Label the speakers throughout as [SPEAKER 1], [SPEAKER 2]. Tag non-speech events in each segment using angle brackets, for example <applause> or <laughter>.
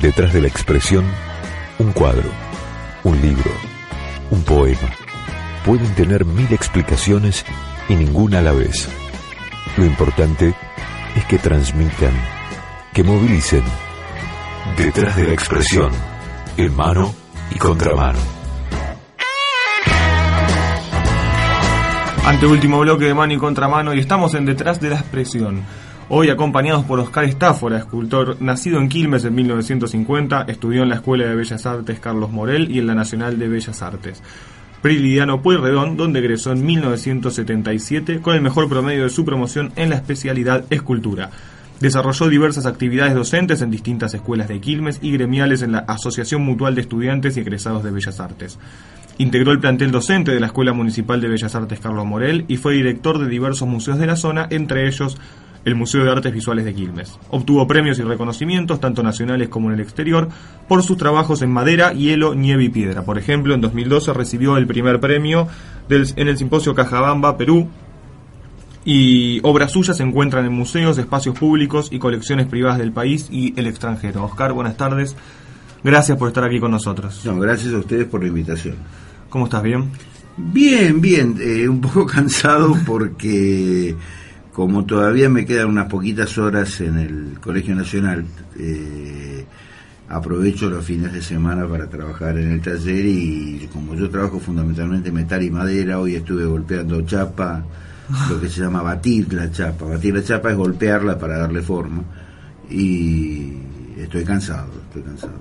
[SPEAKER 1] Detrás de la expresión, un cuadro, un libro, un poema. Pueden tener mil explicaciones y ninguna a la vez. Lo importante es que transmitan, que movilicen. Detrás de la expresión, en mano y contramano.
[SPEAKER 2] Ante último bloque de mano y contramano y estamos en Detrás de la expresión. Hoy acompañados por Oscar Estáfora, escultor nacido en Quilmes en 1950, estudió en la Escuela de Bellas Artes Carlos Morel y en la Nacional de Bellas Artes. Prilidiano Pueyrredón, donde egresó en 1977 con el mejor promedio de su promoción en la especialidad escultura. Desarrolló diversas actividades docentes en distintas escuelas de Quilmes y gremiales en la Asociación Mutual de Estudiantes y Egresados de Bellas Artes. Integró el plantel docente de la Escuela Municipal de Bellas Artes Carlos Morel y fue director de diversos museos de la zona, entre ellos el Museo de Artes Visuales de Quilmes. Obtuvo premios y reconocimientos, tanto nacionales como en el exterior, por sus trabajos en madera, hielo, nieve y piedra. Por ejemplo, en 2012 recibió el primer premio del, en el Simposio Cajabamba, Perú, y obras suyas se encuentran en museos, espacios públicos y colecciones privadas del país y el extranjero. Oscar, buenas tardes. Gracias por estar aquí con nosotros.
[SPEAKER 3] No, gracias a ustedes por la invitación.
[SPEAKER 2] ¿Cómo estás? ¿Bien?
[SPEAKER 3] Bien, bien. Eh, un poco <laughs> cansado porque como todavía me quedan unas poquitas horas en el Colegio Nacional, eh, aprovecho los fines de semana para trabajar en el taller y como yo trabajo fundamentalmente metal y madera, hoy estuve golpeando chapa, lo que se llama batir la chapa. Batir la chapa es golpearla para darle forma y estoy cansado, estoy cansado.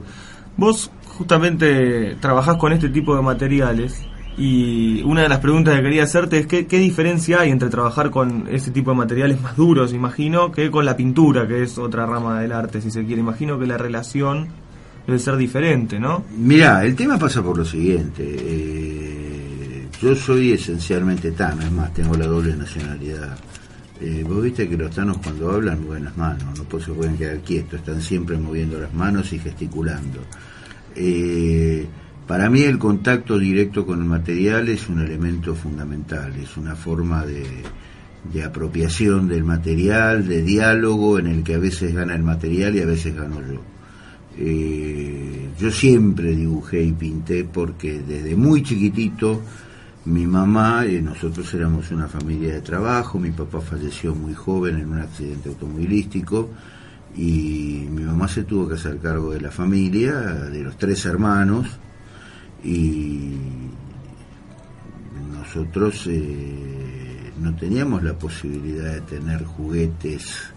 [SPEAKER 2] Vos justamente trabajás con este tipo de materiales y una de las preguntas que quería hacerte es qué, diferencia hay entre trabajar con ese tipo de materiales más duros, imagino, que con la pintura, que es otra rama del arte, si se quiere. Imagino que la relación debe ser diferente, ¿no?
[SPEAKER 3] Mirá, el tema pasa por lo siguiente. Eh, yo soy esencialmente tano, es más, tengo la doble nacionalidad. Eh, vos viste que los tanos cuando hablan mueven las manos, no se pueden quedar quietos, están siempre moviendo las manos y gesticulando. Eh, para mí el contacto directo con el material es un elemento fundamental, es una forma de, apropiación del material, de diálogo en el que a veces gana el material y a veces gano yo. Eh, yo siempre dibujé y pinté porque desde muy chiquitito mi mamá y nosotros éramos una familia de trabajo, mi papá falleció muy joven en un accidente automovilístico y mi mamá se tuvo que hacer cargo de la familia, de los tres hermanos, y nosotros eh, no teníamos la posibilidad de tener juguetes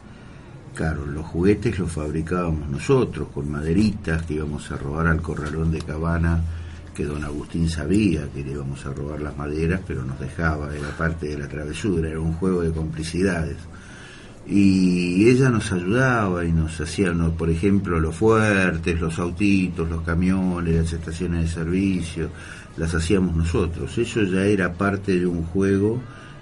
[SPEAKER 3] caros. Los juguetes los fabricábamos nosotros con maderitas que íbamos a robar al corralón de Cabana que don Agustín sabía que le íbamos a robar las maderas, pero nos dejaba, era parte de la travesura, era un juego de complicidades y ella nos ayudaba y nos hacía, por ejemplo, los fuertes, los autitos, los camiones, las estaciones de servicio, las hacíamos nosotros. Eso ya era parte de un juego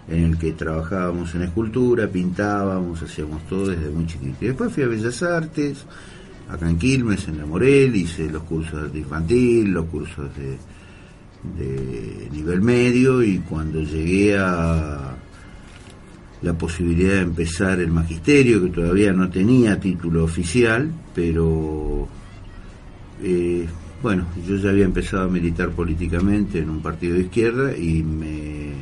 [SPEAKER 3] en el que trabajábamos en escultura, pintábamos, hacíamos todo desde muy chiquito. Y después fui a Bellas Artes, acá en Quilmes, en la Morel, hice los cursos de infantil, los cursos de, de nivel medio y cuando llegué a la posibilidad de empezar el magisterio, que todavía no tenía título oficial, pero eh, bueno, yo ya había empezado a militar políticamente en un partido de izquierda y me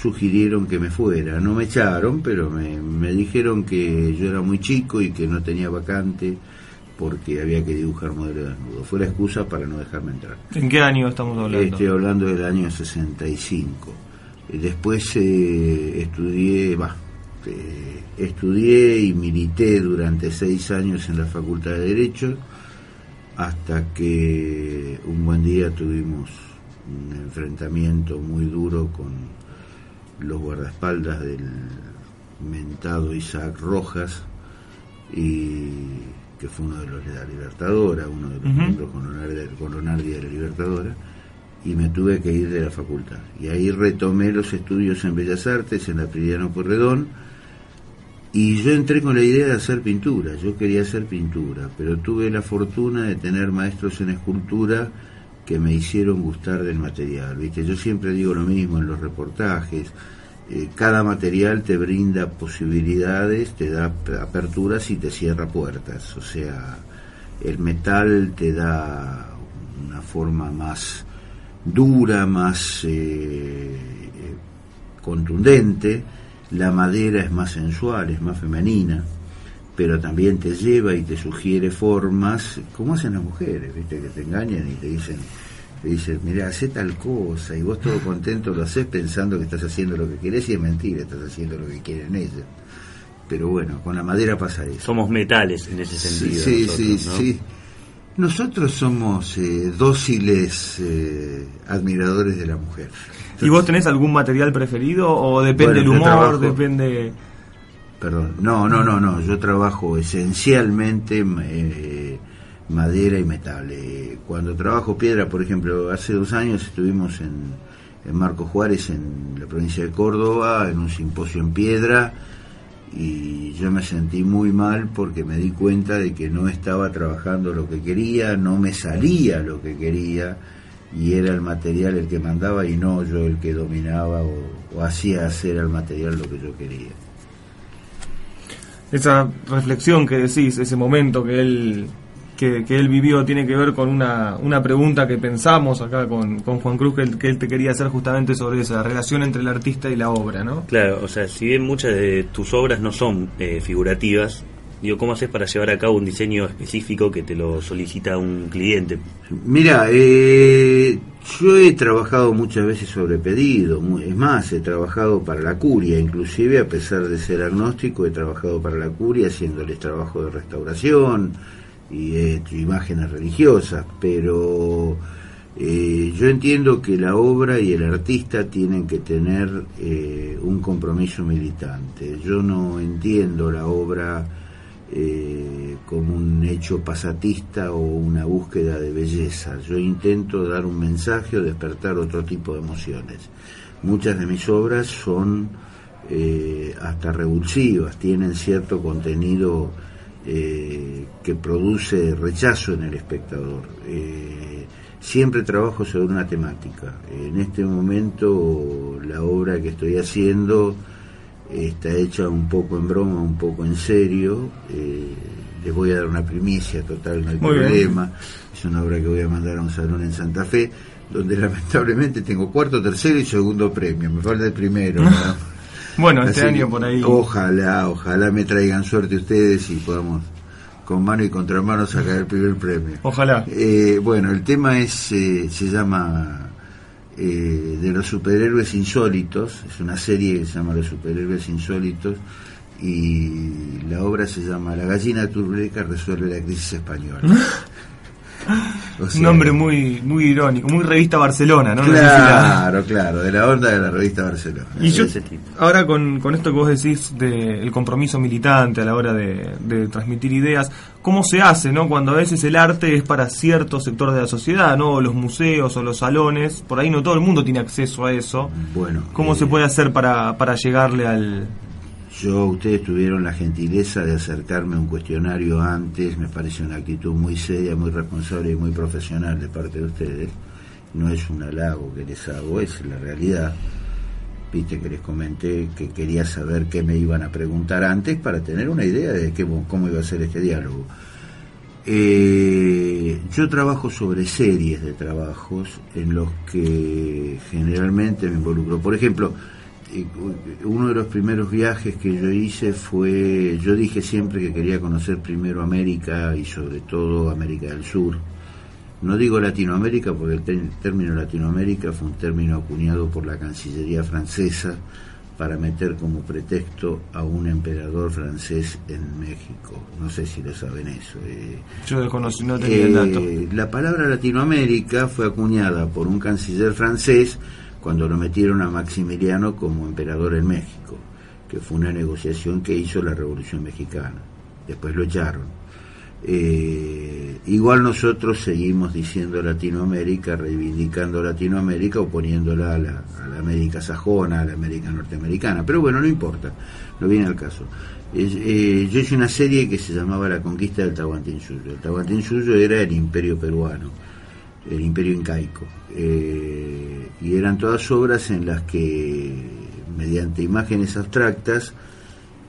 [SPEAKER 3] sugirieron que me fuera. No me echaron, pero me, me dijeron que yo era muy chico y que no tenía vacante porque había que dibujar modelo desnudo. Fue la excusa para no dejarme entrar.
[SPEAKER 2] ¿En qué año estamos hablando?
[SPEAKER 3] Estoy hablando del año 65. Después eh, estudié, bah, eh, estudié y milité durante seis años en la Facultad de Derecho hasta que un buen día tuvimos un enfrentamiento muy duro con los guardaespaldas del mentado Isaac Rojas, y que fue uno de los de la Libertadora, uno de los miembros con de la Libertadora, y me tuve que ir de la facultad. Y ahí retomé los estudios en Bellas Artes, en la Priliano Porredón, y yo entré con la idea de hacer pintura, yo quería hacer pintura, pero tuve la fortuna de tener maestros en escultura que me hicieron gustar del material. ¿viste? Yo siempre digo lo mismo en los reportajes, eh, cada material te brinda posibilidades, te da aperturas y te cierra puertas. O sea, el metal te da una forma más dura, más eh, contundente, la madera es más sensual, es más femenina, pero también te lleva y te sugiere formas, como hacen las mujeres, ¿viste? que te engañan y te dicen, te dicen, mira, hace tal cosa, y vos todo contento lo haces pensando que estás haciendo lo que querés y es mentira, estás haciendo lo que quieren ellos. Pero bueno, con la madera pasa eso.
[SPEAKER 4] Somos metales en ese sentido.
[SPEAKER 3] Sí, sí, sí. Nosotros somos eh, dóciles eh, admiradores de la mujer.
[SPEAKER 2] ¿Y vos tenés algún material preferido o depende del humor, depende...
[SPEAKER 3] Perdón, no, no, no, no, yo trabajo esencialmente eh, madera y metal. cuando trabajo piedra, por ejemplo, hace dos años estuvimos en, en Marco Juárez, en la provincia de Córdoba, en un simposio en piedra, y yo me sentí muy mal porque me di cuenta de que no estaba trabajando lo que quería, no me salía lo que quería y era el material el que mandaba y no yo el que dominaba o, hacía hacer al material lo que yo quería.
[SPEAKER 2] Esa reflexión que decís, ese momento que él que, él vivió tiene que ver con una, una pregunta que pensamos acá con, con Juan Cruz, que él, que él, te quería hacer justamente sobre esa relación entre el artista y la obra, ¿no?
[SPEAKER 4] Claro, o sea, si bien muchas de tus obras no son eh, figurativas, digo, ¿cómo haces para llevar a cabo un diseño específico que te lo solicita un cliente?
[SPEAKER 3] Mira, eh, yo he trabajado muchas veces sobre pedido, es más, he trabajado para la curia, inclusive a pesar de ser agnóstico, he trabajado para la curia haciéndoles trabajo de restauración, y he hecho imágenes religiosas, pero eh, yo entiendo que la obra y el artista tienen que tener eh, un compromiso militante. Yo no entiendo la obra eh, como un hecho pasatista o una búsqueda de belleza. Yo intento dar un mensaje despertar otro tipo de emociones. Muchas de mis obras son hasta revulsivas, tienen cierto contenido eh, que produce rechazo en el espectador. Eh, siempre trabajo sobre una temática. En este momento la obra que estoy haciendo está hecha un poco en broma, un poco en serio. Eh, les voy a dar una primicia total, no hay problema. Es una obra que voy a mandar a un salón en Santa Fe, donde <laughs> lamentablemente tengo cuarto, tercero y segundo premio. Me falta el primero. <laughs>
[SPEAKER 2] Bueno, este año por ahí.
[SPEAKER 3] Ojalá, ojalá me traigan suerte ustedes y podamos con mano y contramano sacar el primer premio.
[SPEAKER 2] Ojalá.
[SPEAKER 3] Eh, bueno, el tema es eh, se llama eh, de los superhéroes insólitos, es una serie que se llama Los superhéroes insólitos y la obra se llama La gallina turbeca resuelve la crisis española. <laughs>
[SPEAKER 2] un nombre muy muy irónico, muy revista Barcelona, ¿no?
[SPEAKER 3] Claro, claro, de la onda de la revista Barcelona.
[SPEAKER 2] Y yo, ahora con, con, esto que vos decís del compromiso militante a la hora de, transmitir ideas, ¿cómo se hace, no? Cuando a veces el arte es para cierto sector de la sociedad, ¿no? Los museos o los salones, por ahí no todo el mundo tiene acceso a eso.
[SPEAKER 3] Bueno.
[SPEAKER 2] ¿Cómo se eh, puede hacer para, para llegarle al,
[SPEAKER 3] yo, ustedes tuvieron la gentileza de acercarme a un cuestionario antes, me parece una actitud muy seria, muy responsable y muy profesional de parte de ustedes. No es un halago que les hago, es la realidad. Viste que les comenté que quería saber qué me iban a preguntar antes para tener una idea de qué, cómo iba a ser este diálogo. Eh, yo trabajo sobre series de trabajos en los que generalmente me involucro. Por ejemplo, uno de los primeros viajes que yo hice fue, yo dije siempre que quería conocer primero América y sobre todo América del Sur. No digo Latinoamérica porque el, término Latinoamérica fue un término acuñado por la Cancillería francesa para meter como pretexto a un emperador francés en México. No sé si lo saben eso.
[SPEAKER 2] Eh. Yo desconocí, no tenía el dato.
[SPEAKER 3] Eh, la palabra Latinoamérica fue acuñada por un canciller francés cuando lo metieron a Maximiliano como emperador en México. que fue una negociación que hizo la Revolución Mexicana. Después lo echaron. Eh, igual nosotros seguimos diciendo Latinoamérica, reivindicando Latinoamérica, oponiéndola a la, a América sajona, a la América norteamericana. Pero bueno, no importa, no viene al caso. Eh, yo hice una serie que se llamaba La conquista del Tahuantinsuyo. El Tahuantinsuyo era el imperio peruano, el imperio incaico. Eh, y eran todas obras en las que, mediante imágenes abstractas,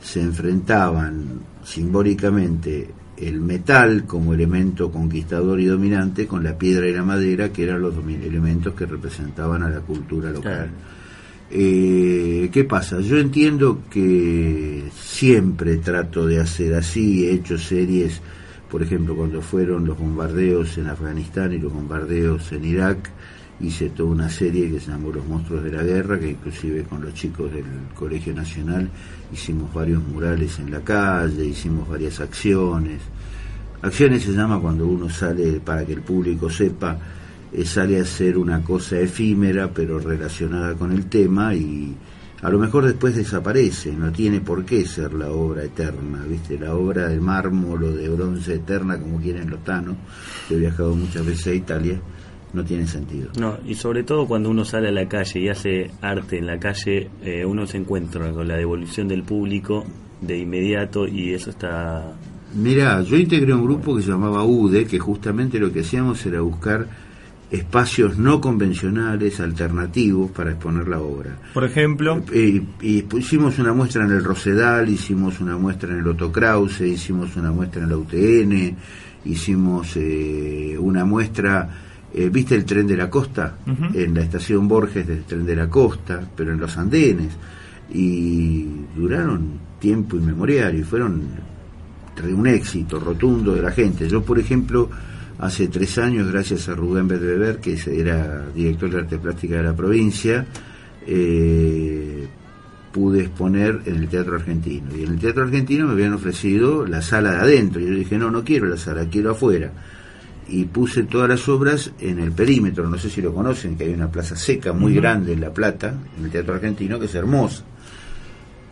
[SPEAKER 3] se enfrentaban simbólicamente el metal como elemento conquistador y dominante con la piedra y la madera, que eran los elementos que representaban a la cultura local. Eh, ¿Qué pasa? Yo entiendo que siempre trato de hacer así, he hecho series, por ejemplo, cuando fueron los bombardeos en Afganistán y los bombardeos en Irak, hice toda una serie que se llamó Los Monstruos de la Guerra, que inclusive con los chicos del Colegio Nacional hicimos varios murales en la calle, hicimos varias acciones. Acciones se llama cuando uno sale, para que el público sepa, eh, sale a ser una cosa efímera pero relacionada con el tema y a lo mejor después desaparece, no tiene por qué ser la obra eterna, ¿viste? La obra de mármol o de bronce eterna, como quieren los tanos, he viajado muchas veces a Italia, no tiene sentido.
[SPEAKER 4] No, y sobre todo cuando uno sale a la calle y hace arte en la calle, eh, uno se encuentra con la devolución del público de inmediato y eso está...
[SPEAKER 3] Mira, yo integré un grupo que se llamaba UDE, que justamente lo que hacíamos era buscar espacios no convencionales, alternativos para exponer la obra.
[SPEAKER 2] Por ejemplo,
[SPEAKER 3] y, y hicimos una muestra en el Rosedal, hicimos una muestra en el Otto Krause, hicimos una muestra en la UTN, hicimos eh, una muestra, eh, ¿viste el tren de la costa? En la estación Borges del tren de la costa, pero en los andenes. Y duraron tiempo inmemorial y fueron un éxito rotundo de la gente. Yo, por ejemplo, hace tres años, gracias a Rubén Bedbeber, que era director de arte plástica de la provincia, eh, pude exponer en el Teatro Argentino. Y en el Teatro Argentino me habían ofrecido la sala de adentro. Y yo dije, no, no quiero la sala, quiero afuera. Y puse todas las obras en el perímetro, no sé si lo conocen, que hay una plaza seca muy grande en La Plata, en el Teatro Argentino, que es hermosa.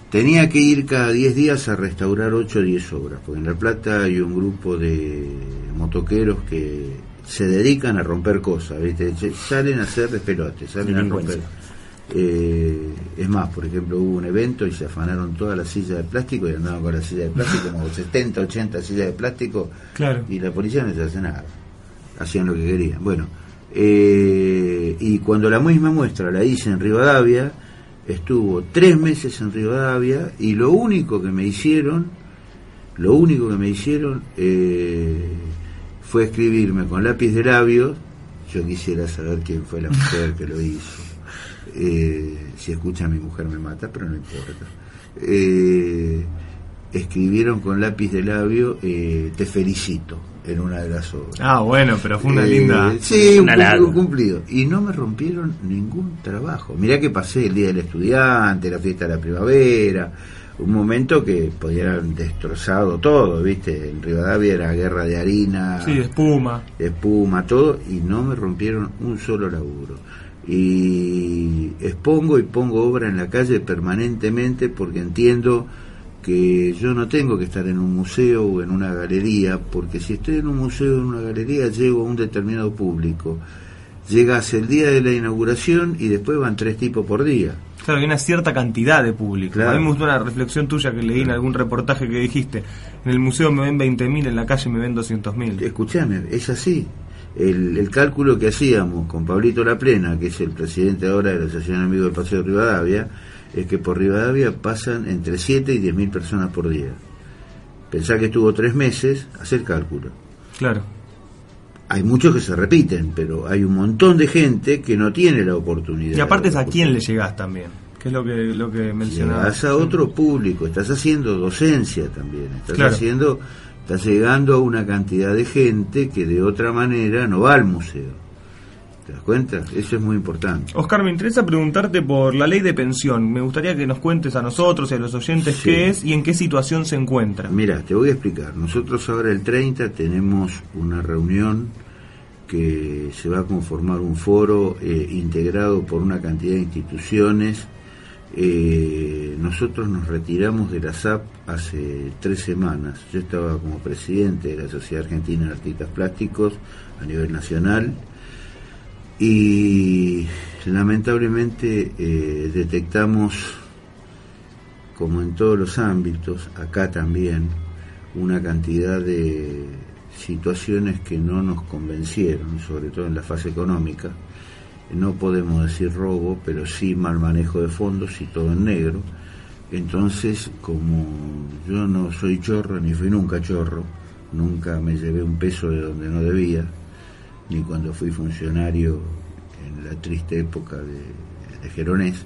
[SPEAKER 3] Tenía que ir cada 10 días a restaurar 8 o 10 obras, porque en La Plata hay un grupo de motoqueros que se dedican a romper cosas, ¿viste? salen a hacer despelotes, salen a romper. Eh, es más, por ejemplo, hubo un evento y se afanaron todas las sillas de plástico y andaban con las sillas de plástico, como <laughs> 70, 80 sillas de plástico,
[SPEAKER 2] claro.
[SPEAKER 3] y la policía no se hace nada, hacían lo que querían. Bueno, eh, y cuando la misma muestra la hice en Rivadavia, estuvo tres meses en Rivadavia y lo único que me hicieron, lo único que me hicieron eh, fue escribirme con lápiz de labios, yo quisiera saber quién fue la mujer que lo hizo. Eh, si escucha mi mujer me mata, pero no importa. Eh, escribieron con lápiz de labio Te felicito en una de las obras.
[SPEAKER 2] Ah, bueno, pero fue una linda.
[SPEAKER 3] Sí, un, cumplido, cumplido. Y no me rompieron ningún trabajo. Mirá que pasé el Día del Estudiante, la fiesta de la primavera, un momento que podían destrozado todo, ¿viste? En Rivadavia era guerra de harina,
[SPEAKER 2] sí, de espuma,
[SPEAKER 3] de espuma, todo, y no me rompieron un solo laburo. Y expongo y pongo obra en la calle permanentemente porque entiendo que yo no tengo que estar en un museo o en una galería, porque si estoy en un museo o en una galería llego a un determinado público. Llegas el día de la inauguración y después van tres tipos por día.
[SPEAKER 2] Claro, hay una cierta cantidad de público. A mí me gustó una reflexión tuya que leí en algún reportaje que dijiste. En el museo me ven 20.000, en la calle me ven 200.000.
[SPEAKER 3] Escuchame, es así. El, el, cálculo que hacíamos con Pablito La Plena, que es el presidente ahora de la Asociación Amigos del Paseo de Rivadavia, es que por Rivadavia pasan entre 7 y 10 mil personas por día. Pensá que estuvo tres meses, hacer cálculo.
[SPEAKER 2] Claro.
[SPEAKER 3] Hay muchos que se repiten, pero hay un montón de gente que no tiene la oportunidad.
[SPEAKER 2] Y aparte es a quién le llegás también, que es lo que, lo que mencionabas.
[SPEAKER 3] Llegás a otro público, estás haciendo docencia también, estás haciendo, estás llegando a una cantidad de gente que de otra manera no va al museo. ¿Te das cuenta? Eso es muy importante.
[SPEAKER 2] Oscar, me interesa preguntarte por la ley de pensión. Me gustaría que nos cuentes a nosotros y a los oyentes qué es y en qué situación se encuentra.
[SPEAKER 3] Mira, te voy a explicar. Nosotros ahora el 30 tenemos una reunión que se va a conformar un foro eh, integrado por una cantidad de instituciones Eh, nosotros nos retiramos de la SAP hace tres semanas. Yo estaba como presidente de la Sociedad Argentina de Artistas Plásticos a nivel nacional y lamentablemente eh, detectamos, como en todos los ámbitos, acá también, una cantidad de situaciones que no nos convencieron, sobre todo en la fase económica. No podemos decir robo, pero sí mal manejo de fondos y todo en negro. Entonces, como yo no soy chorro, ni fui nunca chorro, nunca me llevé un peso de donde no debía, ni cuando fui funcionario en la triste época de, de Geronés,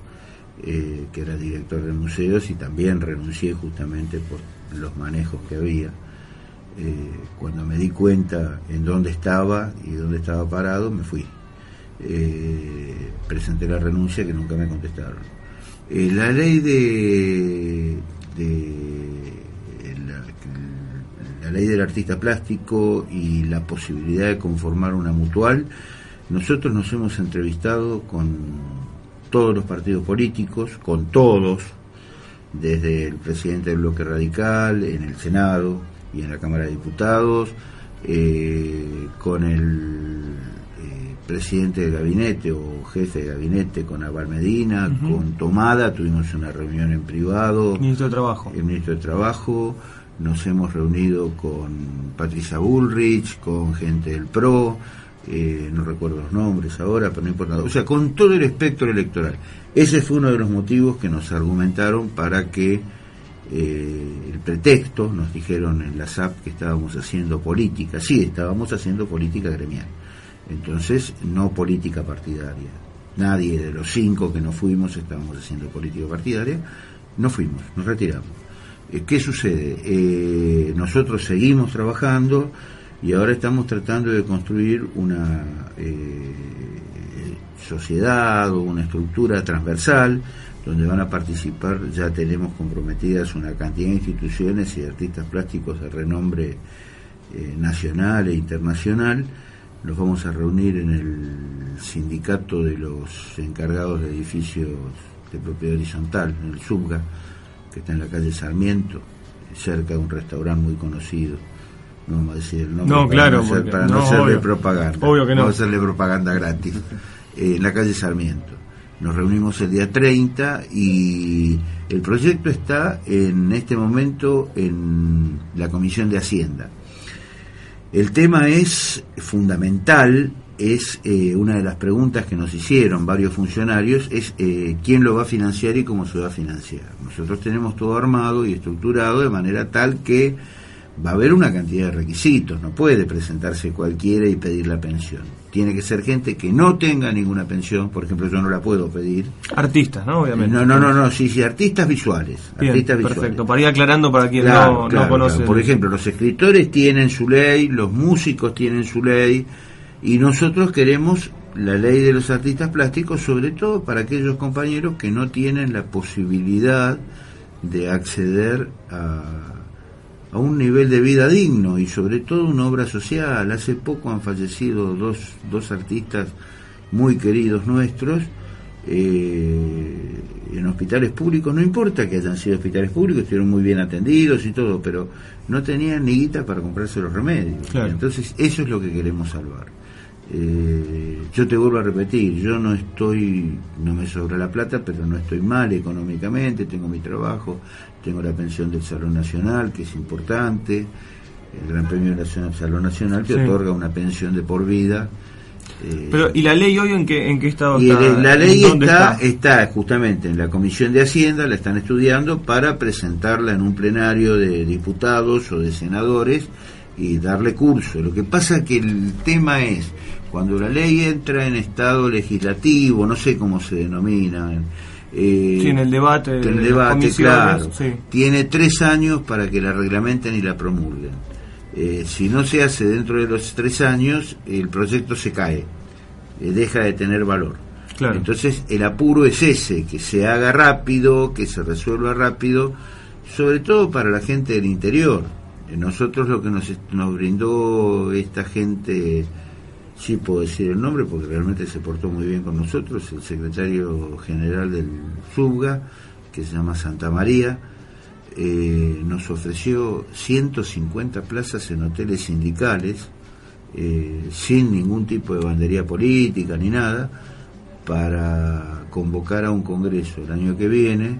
[SPEAKER 3] eh, que era director de museos, y también renuncié justamente por los manejos que había. Eh, cuando me di cuenta en dónde estaba y dónde estaba parado, me fui. Eh, presenté la renuncia que nunca me contestaron. Eh, la ley de, la, la, ley del artista plástico y la posibilidad de conformar una mutual, nosotros nos hemos entrevistado con todos los partidos políticos, con todos, desde el presidente del bloque radical, en el Senado y en la Cámara de Diputados, eh, con el presidente de gabinete o jefe de gabinete, con Aval Medina, uh -huh. con Tomada, tuvimos una reunión en privado.
[SPEAKER 2] Ministro de Trabajo.
[SPEAKER 3] El ministro de Trabajo, nos hemos reunido con Patricia Bullrich, con gente del PRO, eh, no recuerdo los nombres ahora, pero no importa. O sea, con todo el espectro electoral. Ese fue uno de los motivos que nos argumentaron para que eh, el pretexto, nos dijeron en la SAP que estábamos haciendo política. Sí, estábamos haciendo política gremial. Entonces, no política partidaria. Nadie de los cinco que no fuimos estábamos haciendo política partidaria. No fuimos, nos retiramos. Eh, ¿Qué sucede? Eh, nosotros seguimos trabajando y ahora estamos tratando de construir una eh, sociedad o una estructura transversal donde van a participar, ya tenemos comprometidas una cantidad de instituciones y artistas plásticos de renombre nacional e internacional. Nos vamos a reunir en el sindicato de los encargados de edificios de propiedad horizontal, en el SUBGA, que está en la calle Sarmiento, cerca de un restaurante muy conocido no vamos a decir el nombre
[SPEAKER 2] no,
[SPEAKER 3] para
[SPEAKER 2] claro,
[SPEAKER 3] no, hacer,
[SPEAKER 2] porque,
[SPEAKER 3] para no,
[SPEAKER 2] no
[SPEAKER 3] hacerle
[SPEAKER 2] obvio,
[SPEAKER 3] propaganda.
[SPEAKER 2] Obvio que no.
[SPEAKER 3] Vamos a hacerle propaganda gratis. <laughs> eh, en la calle Sarmiento. Nos reunimos el día 30 y el proyecto está en este momento en la Comisión de Hacienda. El tema es fundamental, es eh, una de las preguntas que nos hicieron varios funcionarios, es eh, quién lo va a financiar y cómo se va a financiar. Nosotros tenemos todo armado y estructurado de manera tal que va a haber una cantidad de requisitos, no puede presentarse cualquiera y pedir la pensión. Tiene que ser gente que no tenga ninguna pensión, por ejemplo, yo no la puedo pedir.
[SPEAKER 2] Artistas, ¿no? Obviamente.
[SPEAKER 3] No, no, no, no sí, sí, artistas visuales.
[SPEAKER 2] Bien,
[SPEAKER 3] artistas
[SPEAKER 2] perfecto,
[SPEAKER 3] visuales.
[SPEAKER 2] para ir aclarando para quien
[SPEAKER 3] Claro,
[SPEAKER 2] no,
[SPEAKER 3] claro,
[SPEAKER 2] no conoce.
[SPEAKER 3] claro. Por ejemplo, los escritores tienen su ley, los músicos tienen su ley, y nosotros queremos la ley de los artistas plásticos, sobre todo para aquellos compañeros que no tienen la posibilidad de acceder a a un nivel de vida digno y sobre todo una obra social. Hace poco han fallecido dos, dos artistas muy queridos nuestros eh, en hospitales públicos, no importa que hayan sido hospitales públicos, estuvieron muy bien atendidos y todo, pero no tenían ni guita para comprarse los remedios.
[SPEAKER 2] Claro.
[SPEAKER 3] Entonces eso es lo que queremos salvar. Eh, yo te vuelvo a repetir, yo no estoy, no me sobra la plata, pero no estoy mal económicamente, tengo mi trabajo, tengo la pensión del Salón Nacional, que es importante, el Gran Premio del Salón Nacional
[SPEAKER 2] Sí.
[SPEAKER 3] otorga una pensión de por vida. eh,
[SPEAKER 2] Pero, ¿y la ley hoy en qué, en qué estado
[SPEAKER 3] y
[SPEAKER 2] está?
[SPEAKER 3] la ley
[SPEAKER 2] ¿Dónde
[SPEAKER 3] está, está justamente en la Comisión de Hacienda, la están estudiando para presentarla en un plenario de diputados o de senadores y darle curso. Lo que pasa que el tema es, cuando la ley entra en estado legislativo, no sé cómo se denomina, eh,
[SPEAKER 2] Sí, en el debate.
[SPEAKER 3] en el debate, claro,
[SPEAKER 2] sí.
[SPEAKER 3] tiene tres años para que la reglamenten y la promulguen. Eh, si no se hace dentro de los tres años, el proyecto se cae, eh, deja de tener valor.
[SPEAKER 2] Claro.
[SPEAKER 3] Entonces el apuro es ese, que se haga rápido, que se resuelva rápido, sobre todo para la gente del interior. Eh, Nosotros lo que nos, nos brindó esta gente sí puedo decir el nombre porque realmente se portó muy bien con nosotros, el secretario general del SUBGA, que se llama Santa María, eh, nos ofreció 150 plazas en hoteles sindicales, eh, sin ningún tipo de bandería política ni nada, para convocar a un congreso el año que viene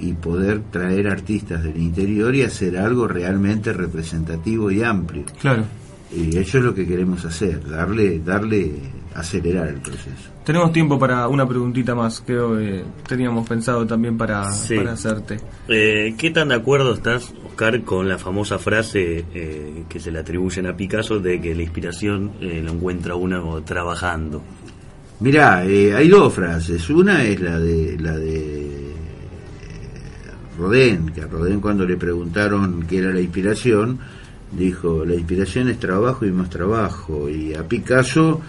[SPEAKER 3] y poder traer artistas del interior y hacer algo realmente representativo y amplio.
[SPEAKER 2] Claro.
[SPEAKER 3] Y eso es lo que queremos hacer, darle, darle, acelerar el proceso.
[SPEAKER 2] Tenemos tiempo para una preguntita más, creo que teníamos pensado también para, para hacerte.
[SPEAKER 4] Eh, ¿Qué tan de acuerdo estás, Oscar, con la famosa frase eh, que se le atribuyen a Picasso de que la inspiración eh, lo encuentra uno trabajando?
[SPEAKER 3] Mirá, hay dos frases. Una es la de la de Rodén, que a Rodén cuando le preguntaron qué era la inspiración, dijo, la inspiración es trabajo y más trabajo. Y a Picasso,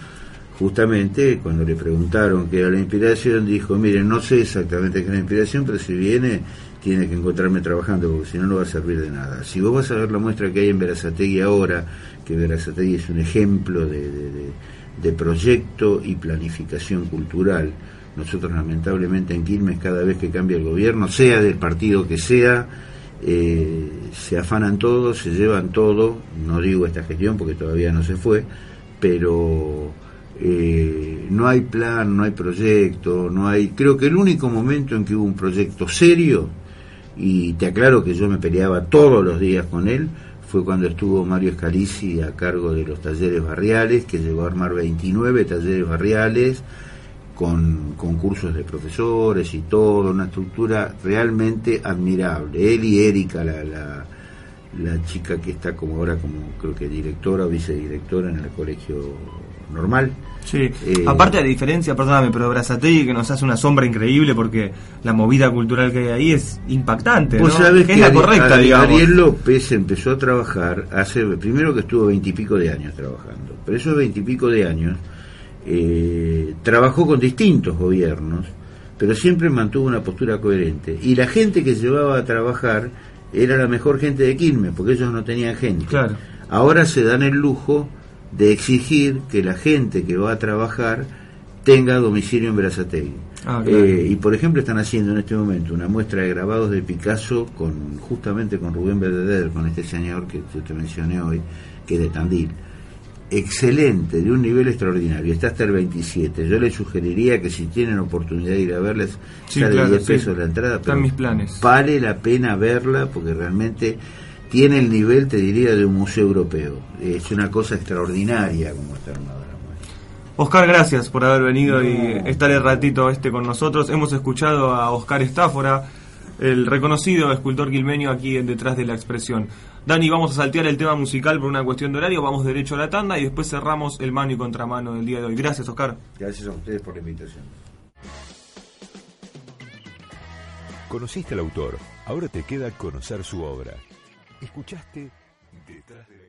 [SPEAKER 3] justamente, cuando le preguntaron qué era la inspiración, dijo, miren, no sé exactamente qué es la inspiración, pero si viene, tiene que encontrarme trabajando, porque si no, no va a servir de nada. Si vos vas a ver la muestra que hay en Verazategui ahora, que Verazategui es un ejemplo de, de proyecto y planificación cultural, nosotros lamentablemente en Quilmes cada vez que cambia el gobierno, sea del partido que sea, eh, se afanan todo, se llevan todo, no digo esta gestión porque todavía no se fue, pero eh, no hay plan, no hay proyecto, no hay... Creo que el único momento en que hubo un proyecto serio, y te aclaro que yo me peleaba todos los días con él, fue cuando estuvo Mario Scalisi a cargo de los talleres barriales, que llegó a armar 29 talleres barriales, con concursos de profesores y todo, una estructura realmente admirable. Él y Erika, la, la, la, chica que está como ahora como creo que directora o vicedirectora en el colegio normal.
[SPEAKER 2] Sí, eh, aparte de la diferencia, perdóname, pero Brazategui que nos hace una sombra increíble porque la movida cultural que hay ahí es impactante.
[SPEAKER 3] Vos sabés que, es la correcta, Ariel López empezó a trabajar hace, primero que estuvo veintipico de años trabajando, pero esos veintipico de años eh, trabajó con distintos gobiernos, pero siempre mantuvo una postura coherente. Y la gente que llevaba a trabajar era la mejor gente de Quilmes, porque ellos no tenían gente. Ahora se dan el lujo de exigir que la gente que va a trabajar tenga domicilio en Berazategui. Ah, eh, y por ejemplo están haciendo en este momento una muestra de grabados de Picasso con justamente con Rubén Verdeder, con este señor que te mencioné hoy, que es de Tandil excelente, de un nivel extraordinario. Está hasta el 27. Yo le sugeriría que si tienen oportunidad de ir a verles,
[SPEAKER 2] sí, sale 10 pesos la entrada. Pero mis planes.
[SPEAKER 3] Vale la pena verla porque realmente tiene el nivel, te diría, de un museo europeo. Es una cosa extraordinaria como está armada
[SPEAKER 2] Oscar, gracias por haber venido y estar el ratito este con nosotros. Hemos escuchado a Oscar Estáfora, el reconocido escultor quilmeño aquí en Detrás de la Expresión. Dani, vamos a saltear el tema musical por una cuestión de horario, vamos derecho a la tanda y después cerramos el mano y contramano del día de hoy. Gracias, Oscar.
[SPEAKER 3] Gracias a ustedes por la invitación.
[SPEAKER 1] Conociste al autor, ahora te queda conocer su obra. Escuchaste Detrás de la